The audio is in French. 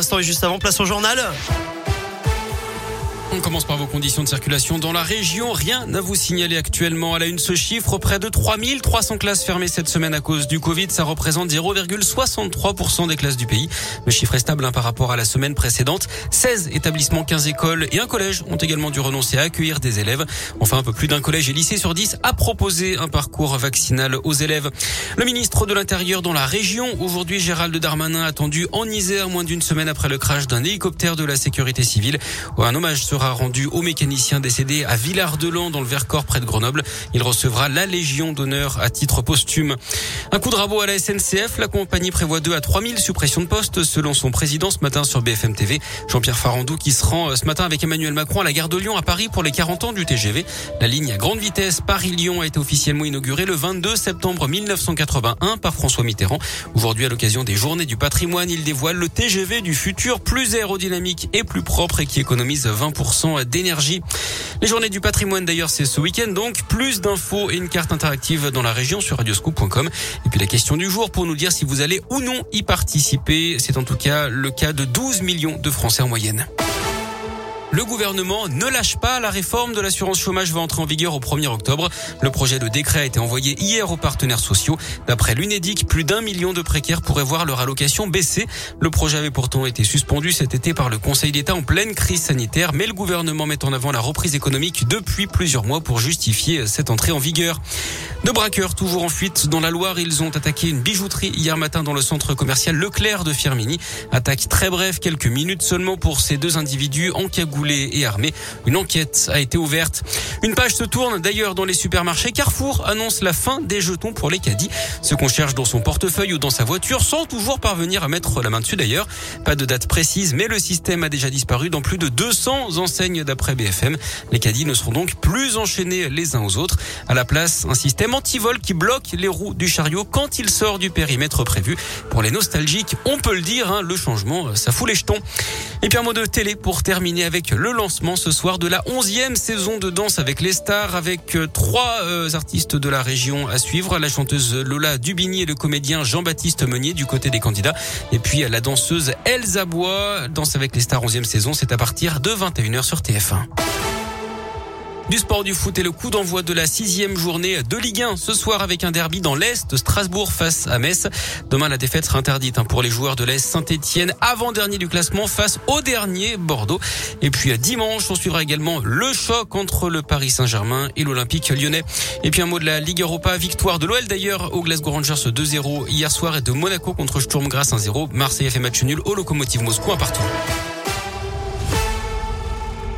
Instant juste avant, place au journal. On commence par vos conditions de circulation dans la région. Rien à vous signaler actuellement. À la une, ce chiffre, près de 3300 classes fermées cette semaine à cause du Covid. Ça représente 0,63% des classes du pays. Le chiffre est stable hein, par rapport à la semaine précédente. 16 établissements, 15 écoles et un collège ont également dû renoncer à accueillir des élèves. Enfin, un peu plus d'un collège et lycée sur 10 a proposé un parcours vaccinal aux élèves. Le ministre de l'Intérieur dans la région, aujourd'hui, Gérald Darmanin, attendu en Isère moins d'une semaine après le crash d'un hélicoptère de la sécurité civile. Un hommage sera rendu au mécanicien décédé à Villard-de-Lans dans le Vercors près de Grenoble. Il recevra la Légion d'honneur à titre posthume. Un coup de rabot à la SNCF. La compagnie prévoit 2 à 3000 suppressions de postes selon son président ce matin sur BFM TV. Jean-Pierre Farandou qui se rend euh, ce matin avec Emmanuel Macron à la gare de Lyon à Paris pour les 40 ans du TGV. La ligne à grande vitesse Paris-Lyon a été officiellement inaugurée le 22 septembre 1981 par François Mitterrand. Aujourd'hui, à l'occasion des journées du patrimoine, il dévoile le TGV du futur plus aérodynamique et plus propre et qui économise 20% d'énergie. Les journées du patrimoine d'ailleurs c'est ce week-end donc plus d'infos et une carte interactive dans la région sur radioscoop.com et puis la question du jour pour nous dire si vous allez ou non y participer. C'est en tout cas le cas de 12 millions de Français en moyenne. Le gouvernement ne lâche pas. La réforme de l'assurance chômage va entrer en vigueur au 1er octobre. Le projet de décret a été envoyé hier aux partenaires sociaux. D'après l'UNEDIC, plus d'un million de précaires pourraient voir leur allocation baisser. Le projet avait pourtant été suspendu cet été par le Conseil d'État en pleine crise sanitaire, mais le gouvernement met en avant la reprise économique depuis plusieurs mois pour justifier cette entrée en vigueur. Deux braqueurs toujours en fuite dans la Loire. Ils ont attaqué une bijouterie hier matin dans le centre commercial Leclerc de Firmini. Attaque très brève, quelques minutes seulement pour ces deux individus encagoulés et armés. Une enquête a été ouverte. Une page se tourne d'ailleurs dans les supermarchés. Carrefour annonce la fin des jetons pour les caddies. Ce qu'on cherche dans son portefeuille ou dans sa voiture sans toujours parvenir à mettre la main dessus d'ailleurs. Pas de date précise, mais le système a déjà disparu dans plus de 200 enseignes d'après BFM. Les caddies ne seront donc plus enchaînés les uns aux autres. À la place, un système anti-vol qui bloque les roues du chariot quand il sort du périmètre prévu. Pour les nostalgiques, on peut le dire, hein, le changement, ça fout les jetons. Et puis un mot de télé pour terminer avec le lancement ce soir de la onzième saison de Danse avec les stars, avec euh, trois euh, artistes de la région à suivre, la chanteuse Lola Dubigny et le comédien Jean-Baptiste Meunier du côté des candidats, et puis la danseuse Elsa Bois. Danse avec les stars onzième saison, c'est à partir de 21h sur TF1. Du sport du foot et le coup d'envoi de la sixième journée de Ligue 1 ce soir avec un derby dans l'Est, Strasbourg face à Metz. Demain, la défaite sera interdite hein, pour les joueurs de l'Est Saint-Etienne, avant-dernier du classement face au dernier Bordeaux. Et puis dimanche, on suivra également le choc entre le Paris Saint-Germain et l'Olympique lyonnais. Et puis un mot de la Ligue Europa, victoire de l'OL d'ailleurs au Glasgow Rangers 2-0 hier soir et de Monaco contre Sturm Graz 1-0. Marseille a fait match nul au Locomotive Moscou un partout.